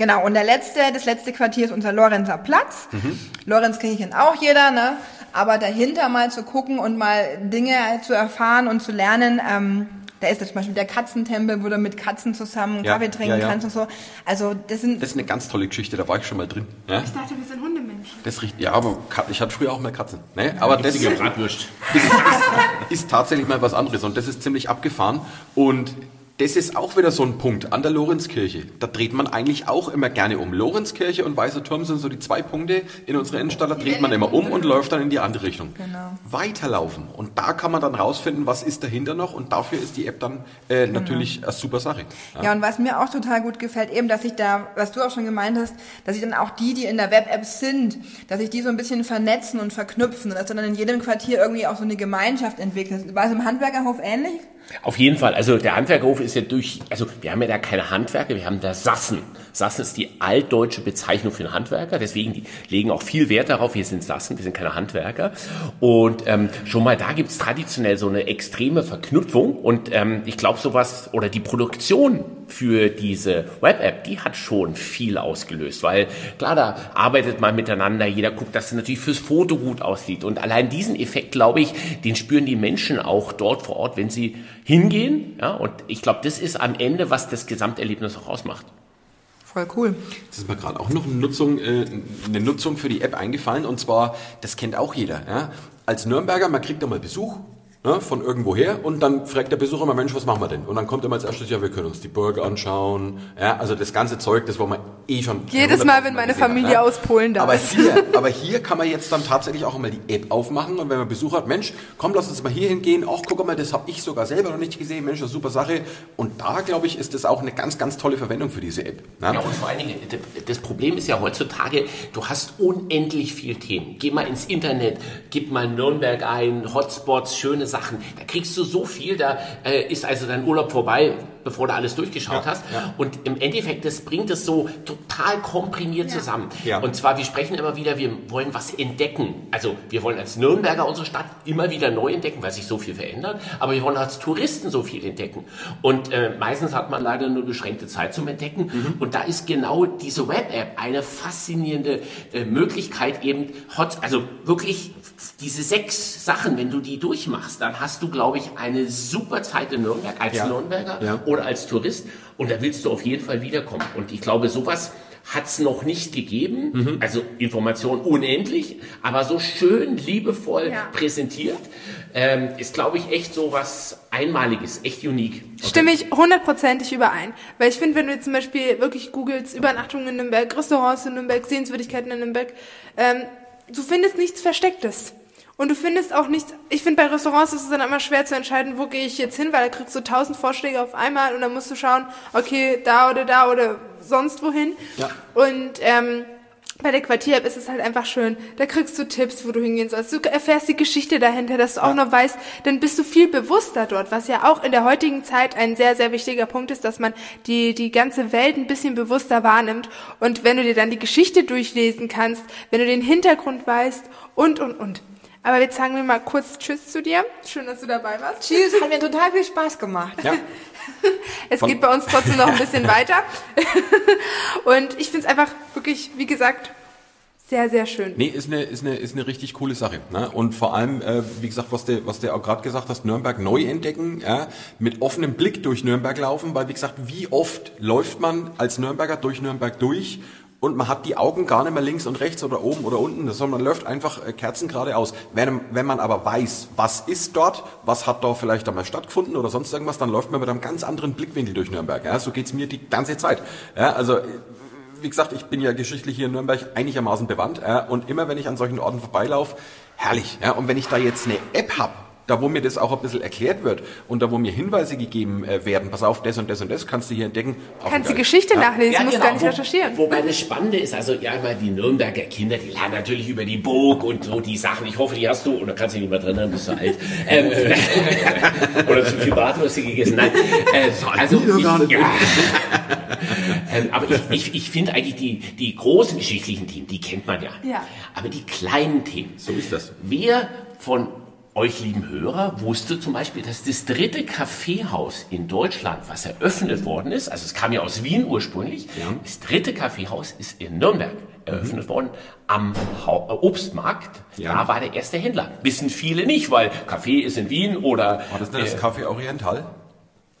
Speaker 4: Genau, und der letzte, das letzte Quartier ist unser Lorenzer Platz.
Speaker 3: Mhm.
Speaker 4: Lorenz kennt auch jeder, ne? Aber dahinter mal zu gucken und mal Dinge zu erfahren und zu lernen, ähm, da ist zum Beispiel der Katzentempel, wo du mit Katzen zusammen
Speaker 3: Ja,
Speaker 4: Kaffee trinken
Speaker 3: ja, ja.
Speaker 4: kannst und so. Also das sind
Speaker 3: Das ist eine ganz tolle Geschichte, da war ich schon mal drin. Ja,
Speaker 2: Ich dachte, wir sind Hundemenschen.
Speaker 3: das riecht, ja aber Kat- ich hatte früher auch mal Katzen. Ne? Aber das
Speaker 5: Bratwurst.
Speaker 3: ist tatsächlich mal was anderes und das ist ziemlich abgefahren. Und Das ist auch wieder so ein Punkt an der Lorenzkirche. Da dreht man eigentlich auch immer gerne um. Lorenzkirche und Weißer Turm sind so die zwei Punkte in unserer Innenstadt. Da dreht man immer um und läuft dann in die andere Richtung.
Speaker 4: Genau.
Speaker 3: Weiterlaufen. Und da kann man dann rausfinden, was ist dahinter noch. Und dafür ist die App dann äh,
Speaker 4: Genau.
Speaker 3: natürlich eine super Sache.
Speaker 4: Ja, und was mir auch total gut gefällt, eben, dass ich da, was du auch schon gemeint hast, dass ich dann auch die, die in der Web-App sind, dass ich die so ein bisschen vernetzen und verknüpfen und dass dann in jedem Quartier irgendwie auch so eine Gemeinschaft entwickelt. War es im Handwerkerhof ähnlich?
Speaker 5: Auf jeden Fall. Also der Handwerkerhof ist ja durch, also wir haben ja da keine Handwerker, wir haben da Sassen. Sassen ist die altdeutsche Bezeichnung für einen Handwerker, deswegen die legen auch viel Wert darauf, wir sind Sassen, wir sind keine Handwerker. Und ähm, schon mal da gibt's traditionell so eine extreme Verknüpfung und ähm, ich glaube sowas, oder die Produktion für diese Web-App, die hat schon viel ausgelöst, weil klar, da arbeitet man miteinander, jeder guckt, dass es natürlich fürs Foto gut aussieht und allein diesen Effekt, glaube ich, den spüren die Menschen auch dort vor Ort, wenn sie hingehen, ja, und ich glaube, das ist am Ende, was das Gesamterlebnis auch ausmacht.
Speaker 4: Voll cool.
Speaker 3: Jetzt ist mir gerade auch noch eine Nutzung, äh, eine Nutzung für die App eingefallen und zwar, das kennt auch jeder. Ja? Als Nürnberger, man kriegt da mal Besuch ne, von irgendwoher und dann fragt der Besucher immer, Mensch, was machen wir denn? Und dann kommt immer als erstes, ja, wir können uns die Burg anschauen, ja, also das ganze Zeug, das wollen wir eh schon.
Speaker 2: Jedes Mal, wenn meine
Speaker 3: gesehen haben,
Speaker 2: Familie aus Polen da
Speaker 3: aber
Speaker 2: ist.
Speaker 3: Hier, aber hier kann man jetzt dann tatsächlich auch mal die App aufmachen und wenn man Besuch hat, Mensch, komm, lass uns mal hier hingehen, ach, guck mal, das habe ich sogar selber noch nicht gesehen, Mensch, das ist eine super Sache. Und da, glaube ich, ist das auch eine ganz, ganz tolle Verwendung für diese App. ne?
Speaker 5: Ja, und vor allen Dingen, das Problem ist ja heutzutage, du hast unendlich viel Themen. Geh mal ins Internet, gib mal Nürnberg ein, Hotspots, schöne Sachen. Da kriegst du so viel, da äh, ist also dein Urlaub vorbei, bevor du alles durchgeschaut hast. Und im Endeffekt, das bringt es so total komprimiert zusammen.
Speaker 3: Ja.
Speaker 5: Und zwar, wir sprechen immer wieder, wir wollen was entdecken. Also wir wollen als Nürnberger unsere Stadt immer wieder neu entdecken, weil sich so viel verändert. Aber wir wollen als Touristen so viel entdecken. Und äh, meistens hat man leider nur beschränkte Zeit zum Entdecken.
Speaker 3: Mhm.
Speaker 5: Und da ist genau diese Web-App eine faszinierende äh, Möglichkeit, eben hot, also wirklich diese sechs Sachen, wenn du die durchmachst, dann hast du, glaube ich, eine super Zeit in Nürnberg als
Speaker 3: Ja.
Speaker 5: Nürnberger
Speaker 3: Ja.
Speaker 5: Oder als Tourist. Und da willst du auf jeden Fall wiederkommen. Und ich glaube, sowas hat es noch nicht gegeben.
Speaker 3: Mhm.
Speaker 5: Also Information unendlich, aber so schön liebevoll
Speaker 2: Ja.
Speaker 5: präsentiert, ähm, ist, glaube ich, echt so was Einmaliges, echt unique.
Speaker 2: Stimme ich hundertprozentig überein. Weil ich finde, wenn du jetzt zum Beispiel wirklich googelst, Übernachtungen in Nürnberg, Restaurants in Nürnberg, Sehenswürdigkeiten in Nürnberg, ähm, du findest nichts Verstecktes. Und du findest auch nichts, ich finde bei Restaurants ist es dann immer schwer zu entscheiden, wo gehe ich jetzt hin, weil da kriegst du tausend Vorschläge auf einmal und dann musst du schauen, okay, da oder da oder sonst wohin.
Speaker 3: Ja.
Speaker 2: Und ähm, bei der Quartier-App ist es halt einfach schön. Da kriegst du Tipps, wo du hingehen sollst. Du erfährst die Geschichte dahinter, dass du auch noch weißt, dann bist du viel bewusster dort, was ja auch in der heutigen Zeit ein sehr, sehr wichtiger Punkt ist, dass man die, die ganze Welt ein bisschen bewusster wahrnimmt. Und wenn du dir dann die Geschichte durchlesen kannst, wenn du den Hintergrund weißt und, und, und. Aber jetzt sagen wir mal kurz Tschüss zu dir. Schön, dass du dabei warst.
Speaker 4: Tschüss, hat mir total viel Spaß gemacht.
Speaker 3: Ja.
Speaker 2: Es geht bei uns trotzdem noch ein bisschen weiter. Und ich finde es einfach wirklich, wie gesagt, sehr, sehr schön.
Speaker 3: Nee, ist eine, ist eine, ist eine richtig coole Sache. Ne? Und vor allem, äh, wie gesagt, was du, was du auch gerade gesagt hast, Nürnberg neu entdecken, ja? mit offenem Blick durch Nürnberg laufen, weil wie gesagt, wie oft läuft man als Nürnberger durch Nürnberg durch und man hat die Augen gar nicht mehr links und rechts oder oben oder unten, sondern man läuft einfach äh, Kerzen geradeaus. Wenn, wenn man aber weiß, was ist dort, was hat da vielleicht einmal stattgefunden oder sonst irgendwas, dann läuft man mit einem ganz anderen Blickwinkel durch Nürnberg. Ja? So geht's mir die ganze Zeit. Ja? Also wie gesagt, ich bin ja geschichtlich hier in Nürnberg einigermaßen bewandt äh, und immer wenn ich an solchen Orten vorbeilaufe, herrlich. Ja, und wenn ich da jetzt eine App hab, da wo mir das auch ein bisschen erklärt wird und da wo mir Hinweise gegeben äh, werden, pass auf, das und das und das kannst du hier entdecken.
Speaker 2: Kannst die. Geschichte
Speaker 3: Ja.
Speaker 2: nachlesen, musst gar nicht
Speaker 5: Wo-
Speaker 2: recherchieren.
Speaker 5: Wobei das Spannende ist, also ja, immer die Nürnberger Kinder, die lernen natürlich über die Burg und so die Sachen. Ich hoffe, die hast du, oder kannst du dich nicht mehr drin erinnern, bist du alt. Ähm, oder zu viel Bratwurst gegessen. Nein, äh, also ich, ja. ähm, aber ich, ich, ich finde eigentlich die, die großen geschichtlichen Themen, die kennt man ja.
Speaker 2: Ja.
Speaker 5: Aber die kleinen Themen.
Speaker 3: So ist das.
Speaker 5: Wer von euch lieben Hörer wusste zum Beispiel, dass das dritte Kaffeehaus in Deutschland, was eröffnet worden ist, also es kam ja aus Wien ursprünglich, das dritte Kaffeehaus ist in Nürnberg eröffnet worden am äh, Obstmarkt.
Speaker 3: Ja.
Speaker 5: Da war der erste Händler. Wissen viele nicht, weil Kaffee ist in Wien oder
Speaker 3: War das nicht das
Speaker 5: äh,
Speaker 3: Café Oriental?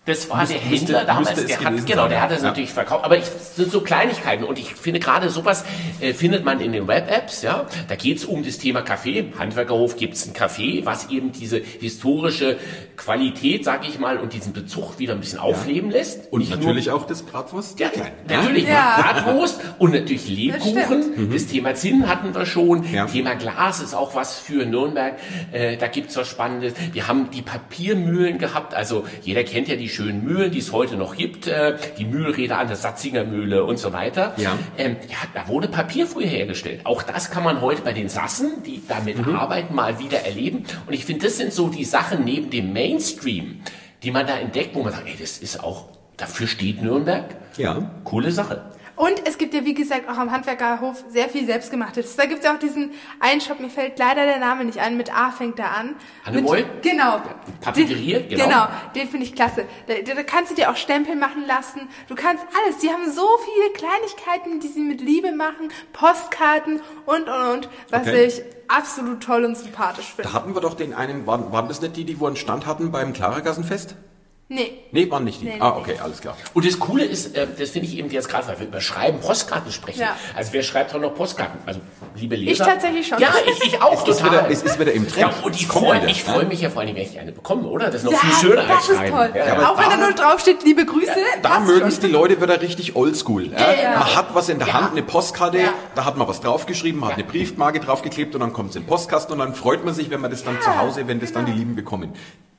Speaker 5: Das war
Speaker 3: Müsste-
Speaker 5: der
Speaker 3: müsste-
Speaker 5: Händler damals,
Speaker 3: müsste es
Speaker 5: der hat, genau, der hat
Speaker 3: ja.
Speaker 5: das
Speaker 3: Ja.
Speaker 5: natürlich verkauft. Aber ich, das sind so Kleinigkeiten und ich finde gerade sowas äh, findet man in den Web-Apps, ja. Da geht's um das Thema Kaffee. Im Handwerkerhof gibt's ein Café, was eben diese historische Qualität, sage ich mal, und diesen Bezug wieder ein bisschen aufleben lässt.
Speaker 3: Und
Speaker 5: Nicht nur-
Speaker 3: natürlich auch das Bratwurst.
Speaker 5: ja,
Speaker 3: Klein.
Speaker 5: natürlich.
Speaker 2: Ja.
Speaker 5: Bratwurst und natürlich Lebkuchen. Das, Thema Zinn hatten wir schon.
Speaker 3: Mhm. Ja.
Speaker 5: Thema Glas ist auch was für Nürnberg. Äh, da gibt's was Spannendes. Wir haben die Papiermühlen gehabt. Also jeder kennt ja die schönen Mühlen, die es heute noch gibt. Äh, die Mühlräder an der Satzinger Mühle und so weiter.
Speaker 3: Ja.
Speaker 5: Ähm, ja, da wurde Papier früher hergestellt. Auch das kann man heute bei den Sassen, die damit
Speaker 3: Mhm.
Speaker 5: arbeiten, mal wieder erleben. Und ich finde, das sind so die Sachen neben dem Mainstream, die man da entdeckt, wo man sagt, ey, das ist auch, dafür steht Nürnberg.
Speaker 3: Ja.
Speaker 5: Coole Sache.
Speaker 2: Und es gibt ja, wie gesagt, auch am Handwerkerhof sehr viel Selbstgemachtes. Da gibt es ja auch diesen einen Shop, mir fällt leider der Name nicht ein, mit A fängt er an.
Speaker 5: Hannemoy?
Speaker 2: Mit- Genau.
Speaker 5: Papeterie,
Speaker 2: Den-
Speaker 5: genau.
Speaker 2: Genau, den finde ich klasse. Da, da da kannst du dir auch Stempel machen lassen. Du kannst alles. Die haben so viele Kleinigkeiten, die sie mit Liebe machen. Postkarten und, und, und. Was
Speaker 3: Okay.
Speaker 2: ich absolut toll und sympathisch finde.
Speaker 3: Da hatten wir doch den einen, waren, waren das nicht die, die wo einen Stand hatten beim Klarergassenfest?
Speaker 2: Nee.
Speaker 3: Nee, waren nicht die.
Speaker 2: Nee,
Speaker 3: ah,
Speaker 2: nee.
Speaker 3: okay, alles klar.
Speaker 5: Und das Coole ist, äh, das finde ich eben jetzt gerade, weil wir über Schreiben, Postkarten sprechen.
Speaker 2: Ja.
Speaker 5: Also wer schreibt doch noch Postkarten? Also liebe Leser.
Speaker 2: Ich tatsächlich schon.
Speaker 5: Ja, ich, ich auch
Speaker 3: Es ist, wieder,
Speaker 5: total.
Speaker 3: es ist wieder im Trend.
Speaker 5: ja, und ich freue ich freu mich ja vor allem, wenn ich eine bekomme, oder? Das ist noch
Speaker 2: Ja,
Speaker 5: viel schöner als
Speaker 2: das ist
Speaker 5: Schreiben.
Speaker 2: toll.
Speaker 5: Ja,
Speaker 2: auch wenn da nur draufsteht, liebe Grüße.
Speaker 3: Da mögen es die Leute wieder richtig oldschool. Ja?
Speaker 2: Ja.
Speaker 3: Man hat was in der Hand, eine Postkarte,
Speaker 2: Ja.
Speaker 3: da hat man was draufgeschrieben, man hat eine Briefmarke draufgeklebt und dann kommt es in den Postkasten und dann freut man sich, wenn man das dann zu Hause, wenn das dann die Lieben bekommen.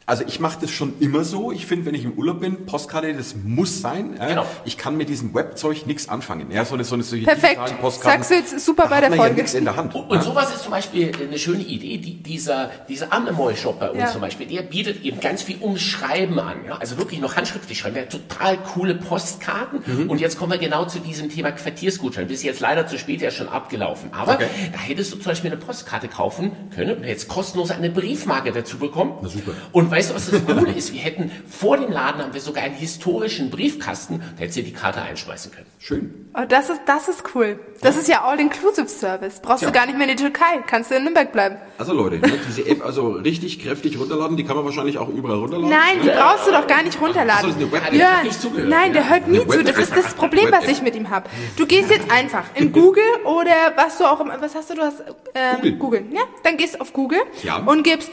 Speaker 3: Also ich mache das schon immer so. Ich finde, wenn ich im Urlaub bin, Postkarte, das muss sein. Ja?
Speaker 5: Genau.
Speaker 3: Ich kann mit diesem Webzeug nichts anfangen. Ja, so eine, so eine solche
Speaker 2: Perfekt. Sagst du jetzt super
Speaker 3: da
Speaker 2: bei der Folge.
Speaker 3: Ja nichts in der Hand.
Speaker 5: Und, und sowas ist zum Beispiel eine schöne Idee, die, dieser, dieser Anemoy-Shop bei uns
Speaker 2: Ja.
Speaker 5: zum Beispiel, der bietet eben ganz viel Umschreiben an. Ja? Also wirklich noch handschriftlich schreiben. Der hat total coole Postkarten.
Speaker 3: Mhm.
Speaker 5: Und jetzt kommen wir genau zu diesem Thema Quartiersgutschein. Bis jetzt leider zu spät, der ist schon abgelaufen. Aber
Speaker 3: Okay.
Speaker 5: da hättest du zum Beispiel eine Postkarte kaufen können und hättest kostenlos eine Briefmarke dazu bekommen.
Speaker 3: Na super.
Speaker 5: Und weißt du, was das Coole ist? Wir hätten vor dem Laden haben wir sogar einen historischen Briefkasten, da hättest du die Karte einschmeißen können.
Speaker 3: Schön.
Speaker 2: Oh, das ist, das ist cool. Das ist ja All-Inclusive-Service. Brauchst
Speaker 3: Ja.
Speaker 2: du gar nicht mehr in die Türkei. Kannst du in Nürnberg bleiben.
Speaker 3: Also Leute, ne, diese App also richtig kräftig runterladen, die kann man wahrscheinlich auch überall runterladen.
Speaker 2: Nein, die brauchst du doch gar nicht runterladen.
Speaker 3: Ach so, ist eine
Speaker 5: hat nicht zugehört.
Speaker 2: nein, der hört nie
Speaker 3: Eine
Speaker 2: zu. Das ist das Problem, was ich mit ihm habe. Du gehst jetzt einfach in Google oder was du auch immer, was hast du, du hast, ähm,
Speaker 3: Google.
Speaker 2: Google. Ja, dann gehst du auf Google
Speaker 3: Ja.
Speaker 2: und gibst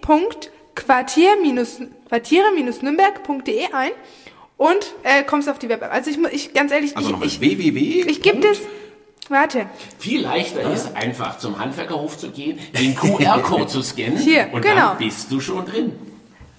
Speaker 2: www.quartier-nürnberg.de ein und äh, kommst auf die Web-App. Also ich, ich ganz ehrlich,
Speaker 3: Also
Speaker 2: ich, ich,
Speaker 3: www.
Speaker 2: ich gebe das, warte,
Speaker 5: Viel leichter ist einfach zum Handwerkerhof zu gehen, den QR-Code zu scannen
Speaker 2: Hier,
Speaker 5: und
Speaker 2: genau.
Speaker 5: dann bist du schon drin.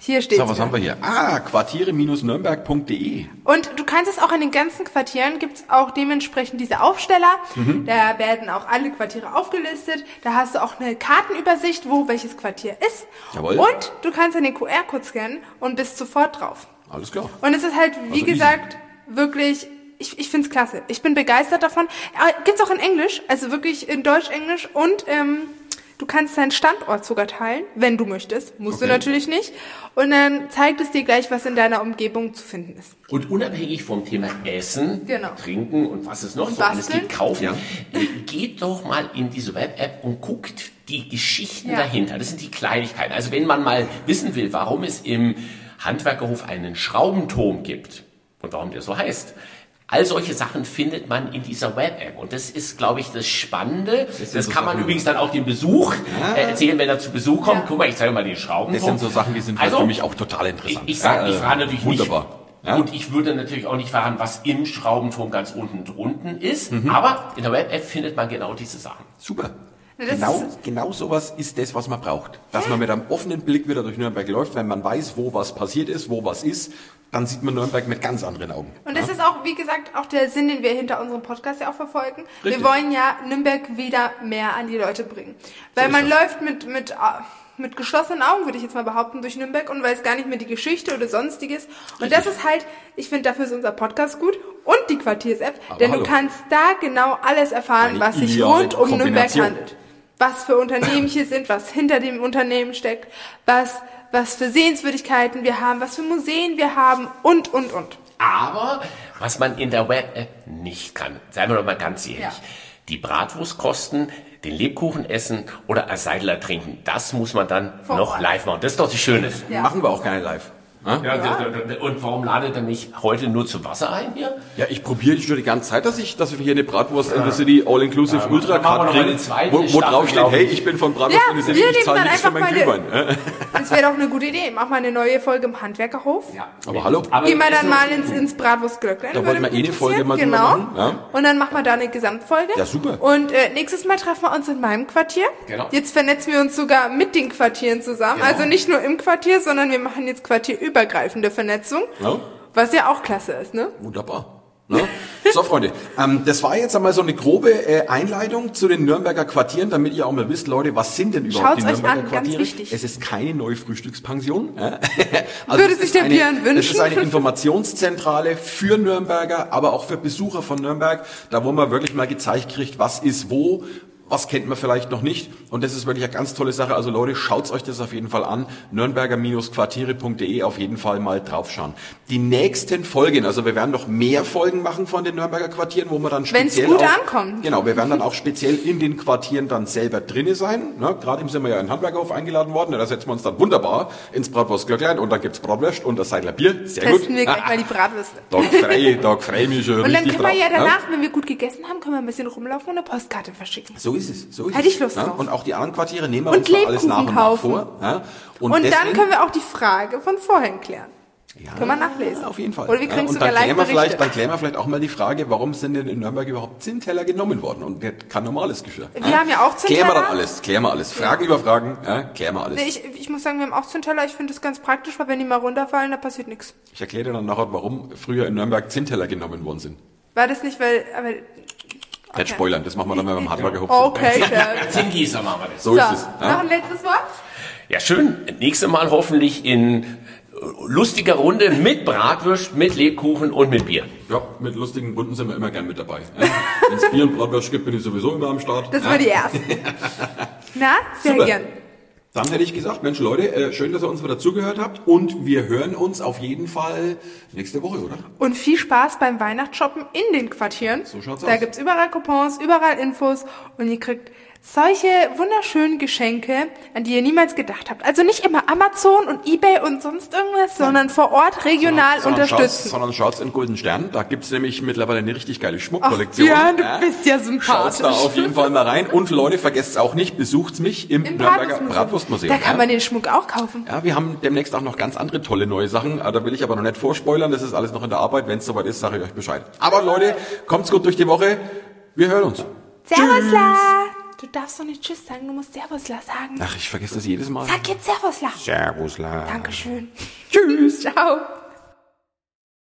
Speaker 2: Hier steht
Speaker 3: So, was haben wir hier? Ah, quartiere-nürnberg.de.
Speaker 2: Und du kannst es auch in den ganzen Quartieren, gibt's auch dementsprechend diese Aufsteller.
Speaker 3: Mhm.
Speaker 2: Da werden auch alle Quartiere aufgelistet. Da hast du auch eine Kartenübersicht, wo welches Quartier ist.
Speaker 3: Jawohl.
Speaker 2: Und du kannst dann den QR-Code scannen und bist sofort drauf.
Speaker 3: Alles klar.
Speaker 2: Und es ist halt, wie
Speaker 3: Also easy.
Speaker 2: gesagt, wirklich, ich, ich find's klasse. Ich bin begeistert davon. Äh, Gibt's auch in Englisch, also wirklich in Deutsch, Englisch und ähm, du kannst deinen Standort sogar teilen, wenn du möchtest. Musst du
Speaker 3: Okay.
Speaker 2: natürlich nicht. Und dann zeigt es dir gleich, was in deiner Umgebung zu finden ist.
Speaker 5: Und unabhängig vom Thema Essen,
Speaker 2: Genau.
Speaker 5: Trinken und was es noch
Speaker 2: Und
Speaker 5: so alles gibt, kaufen,
Speaker 3: Ja.
Speaker 5: äh, geht doch mal in diese Web-App und guckt die Geschichten
Speaker 2: Ja.
Speaker 5: dahinter. Das sind die Kleinigkeiten. Also wenn man mal wissen will, warum es im Handwerkerhof einen Schraubenturm gibt und warum der so heißt, All solche Sachen findet man in dieser Web-App. Und das ist, glaube ich, das Spannende. Das,
Speaker 3: so
Speaker 5: kann man
Speaker 3: Sachen-
Speaker 5: übrigens dann auch dem Besuch äh, erzählen, wenn er zu Besuch kommt.
Speaker 2: Ja.
Speaker 5: Guck mal, ich zeige mal den Schraubenturm.
Speaker 3: Das sind so Sachen, die sind
Speaker 5: Also,
Speaker 3: für mich auch total interessant.
Speaker 5: Ich, ich, sag,
Speaker 3: Ja,
Speaker 5: ich
Speaker 3: äh,
Speaker 5: frage natürlich
Speaker 3: wunderbar.
Speaker 5: nicht.
Speaker 3: Ja.
Speaker 5: Und ich würde natürlich auch nicht verraten, was im Schraubenturm ganz unten drunten ist.
Speaker 3: Mhm.
Speaker 5: Aber in der Web-App findet man genau diese Sachen.
Speaker 3: Super.
Speaker 2: Ja, das
Speaker 3: Genau, genau sowas ist das, was man braucht. Dass man mit einem offenen Blick wieder durch Nürnberg läuft, wenn man weiß, wo was passiert ist, wo was ist, dann sieht man Nürnberg mit ganz anderen Augen.
Speaker 2: Und das ist auch, wie gesagt, auch der Sinn, den wir hinter unserem Podcast ja auch verfolgen.
Speaker 3: Richtig.
Speaker 2: Wir wollen ja Nürnberg wieder mehr an die Leute bringen. Weil
Speaker 3: ist
Speaker 2: man
Speaker 3: das.
Speaker 2: läuft mit, mit, ah, mit geschlossenen Augen, würde ich jetzt mal behaupten, durch Nürnberg und weiß gar nicht mehr die Geschichte oder sonstiges. Und das ist halt, ich finde, dafür ist unser Podcast gut und die Quartiers-App, denn
Speaker 3: hallo.
Speaker 2: du kannst da genau alles erfahren,
Speaker 3: Eine
Speaker 2: was sich rund um Nürnberg handelt. Was für Unternehmen hier sind, was hinter dem Unternehmen steckt, was, was für Sehenswürdigkeiten wir haben, was für Museen wir haben und, und, und.
Speaker 5: Aber was man in der Web-App nicht kann, seien wir doch mal ganz ehrlich,
Speaker 2: Ja.
Speaker 5: die Bratwurst kosten, den Lebkuchen essen oder ein Seidler trinken, das muss man dann
Speaker 2: Vor
Speaker 5: noch live machen. Das ist doch das Schöne.
Speaker 2: Ja.
Speaker 3: Machen wir auch keine live.
Speaker 5: Ja, d- d- Und warum ladet er mich heute nur zu Wasser ein hier?
Speaker 3: Ja, ich probiere schon die ganze Zeit, dass ich, dass wir hier eine Bratwurst in the City All-Inclusive Ultra Card kriegen, wo, wo drauf steht, hey,
Speaker 5: ich.
Speaker 3: bin von Bratwurst
Speaker 2: Ja,
Speaker 3: in the City,
Speaker 2: wir
Speaker 3: ich
Speaker 2: nehmen
Speaker 3: zahle
Speaker 2: dann
Speaker 3: nichts für
Speaker 2: einfach
Speaker 3: meinen
Speaker 2: meine-
Speaker 3: Glühwein.
Speaker 2: Das wäre doch eine gute Idee. Mach mal eine neue Folge im Handwerkerhof.
Speaker 5: Ja.
Speaker 3: Aber hallo?
Speaker 5: Aber
Speaker 2: Gehen wir
Speaker 5: ist
Speaker 2: dann mal ins, ins Bratwurstglöcklein.
Speaker 3: Da
Speaker 2: würde
Speaker 3: wollten wir eh eine Folge mal
Speaker 2: Genau.
Speaker 3: machen, ja.
Speaker 2: Und dann machen wir da eine Gesamtfolge.
Speaker 3: Ja, super.
Speaker 2: Und äh, nächstes Mal treffen wir uns in meinem Quartier.
Speaker 5: Genau.
Speaker 2: Jetzt vernetzen wir uns sogar mit den Quartieren zusammen.
Speaker 3: Genau.
Speaker 2: Also nicht nur im Quartier, sondern wir machen jetzt quartierübergreifende Vernetzung.
Speaker 3: Ja.
Speaker 2: Was ja auch klasse ist, ne?
Speaker 3: Wunderbar. Ne? So, Freunde, ähm, das war jetzt einmal so eine grobe äh, Einleitung zu den Nürnberger Quartieren, damit ihr auch mal wisst, Leute, was sind denn überhaupt
Speaker 2: Schaut's
Speaker 3: die
Speaker 2: euch
Speaker 3: Nürnberger
Speaker 2: an, ganz
Speaker 3: Quartiere?
Speaker 2: wichtig.
Speaker 3: Es ist keine neue Frühstückspension. Ja?
Speaker 2: Würde
Speaker 3: es
Speaker 2: sich
Speaker 3: ist
Speaker 2: der
Speaker 3: eine,
Speaker 2: Björn
Speaker 3: Es
Speaker 2: wünschen.
Speaker 3: ist eine Informationszentrale für Nürnberger, aber auch für Besucher von Nürnberg, da wo man wirklich mal gezeigt kriegt, was ist wo, was kennt man vielleicht noch nicht. Und das ist wirklich eine ganz tolle Sache. Also Leute, schaut euch das auf jeden Fall an. Nürnberger-Quartiere.de auf jeden Fall mal draufschauen. Die nächsten Folgen, also wir werden noch mehr Folgen machen von den Nürnberger Quartieren, wo wir dann
Speaker 2: Wenn's
Speaker 3: speziell
Speaker 2: gut
Speaker 3: auch,
Speaker 2: ankommt.
Speaker 3: Genau, wir werden dann auch speziell in den Quartieren dann selber drinne sein. Ne? Gerade eben sind wir ja in Handwerkerhof eingeladen worden. Da setzen wir uns dann wunderbar ins Bratwurstglöcklein und dann gibt's Bratwurst und das Seidler Bier. Sehr gut.
Speaker 2: Testen wir gleich mal die Bratwürste.
Speaker 3: Tag frei, Tag frei mich schon
Speaker 2: Und dann können wir ja
Speaker 3: ne?
Speaker 2: danach, wenn wir gut gegessen haben, können wir ein bisschen rumlaufen und eine Postkarte verschicken.
Speaker 3: So ist es. So ist
Speaker 2: Hätte
Speaker 3: es.
Speaker 2: ich Lust
Speaker 3: ja?
Speaker 2: drauf.
Speaker 3: Und auch die anderen Quartiere nehmen wir
Speaker 2: Und
Speaker 3: uns noch alles nach und nach vor. Ja?
Speaker 2: Und, dann
Speaker 3: deswegen-
Speaker 2: können wir auch die Frage von vorhin klären. können wir nachlesen.
Speaker 3: Ja, auf jeden Fall.
Speaker 2: Oder wir kriegen
Speaker 3: ja, und dann klären, wir vielleicht, dann klären wir vielleicht auch mal die Frage, warum sind denn in Nürnberg überhaupt Zinnteller genommen worden und kein normales Geschirr?
Speaker 2: Wir haben ja auch
Speaker 3: Klären wir
Speaker 2: Zinnteller.
Speaker 3: dann alles, klären wir alles. Fragen über Fragen, ja, klären wir alles.
Speaker 2: Nee, ich, ich muss sagen, wir haben auch Zinnteller. Ich finde das ganz praktisch, weil wenn die mal runterfallen, da passiert nichts.
Speaker 3: Ich erkläre dir dann nachher, warum früher in Nürnberg Zinnteller genommen worden sind.
Speaker 2: War das nicht, weil... Aber,
Speaker 3: Nicht spoilern, das machen wir dann mal beim Handwerkerhof.
Speaker 2: okay, Chef.
Speaker 5: Zingießer machen wir das.
Speaker 3: So
Speaker 2: So,
Speaker 3: ist es.
Speaker 2: noch
Speaker 3: Ja?
Speaker 2: ein letztes Wort?
Speaker 5: Ja, schön. Nächstes Mal hoffentlich in lustiger Runde mit Bratwurst, mit Lebkuchen und mit Bier.
Speaker 3: ja, mit lustigen Runden sind wir immer gern mit dabei. Ja? Wenn es Bier und Bratwurst gibt, bin ich sowieso immer am Start.
Speaker 2: Das
Speaker 3: ja?
Speaker 2: war die erste. Na, sehr
Speaker 3: Super.
Speaker 2: gern.
Speaker 3: Dann hätte ich gesagt, Mensch Leute, äh, schön, dass ihr uns wieder zugehört habt und wir hören uns auf jeden Fall nächste Woche, oder?
Speaker 2: Und viel Spaß beim Weihnachtsshoppen in den Quartieren.
Speaker 3: So schaut's
Speaker 2: da
Speaker 3: aus.
Speaker 2: gibt's überall Coupons, überall Infos und ihr kriegt solche wunderschönen Geschenke, an die ihr niemals gedacht habt. Also nicht immer Amazon und Ebay und sonst irgendwas, sondern vor Ort regional
Speaker 3: Sondern
Speaker 2: unterstützen.
Speaker 3: sondern schaut's in Golden Stern. Da gibt's nämlich mittlerweile eine richtig geile Schmuckkollektion.
Speaker 2: Ach, Björn, du bist ja
Speaker 3: Schaut's
Speaker 2: sympathisch.
Speaker 3: da auf jeden Fall mal rein. Und Leute, vergesst's auch nicht, besucht's mich im,
Speaker 2: Im
Speaker 3: Nürnberger Bratwurstmuseum.
Speaker 2: Da kann
Speaker 3: ja?
Speaker 2: man den Schmuck auch kaufen.
Speaker 3: ja, wir haben demnächst auch noch ganz andere tolle neue Sachen. Ah, Da will ich aber noch nicht vorspoilern. Das ist alles noch in der Arbeit. Wenn's soweit ist, sage ich euch Bescheid. Aber Leute, kommt's gut durch die Woche. Wir hören uns.
Speaker 2: Servusla! Du darfst doch nicht Tschüss sagen, du musst Servusla sagen.
Speaker 3: Ach, ich vergesse das jedes Mal.
Speaker 2: Sag jetzt Servusla.
Speaker 3: Servusla.
Speaker 2: Dankeschön. Tschüss. Ciao.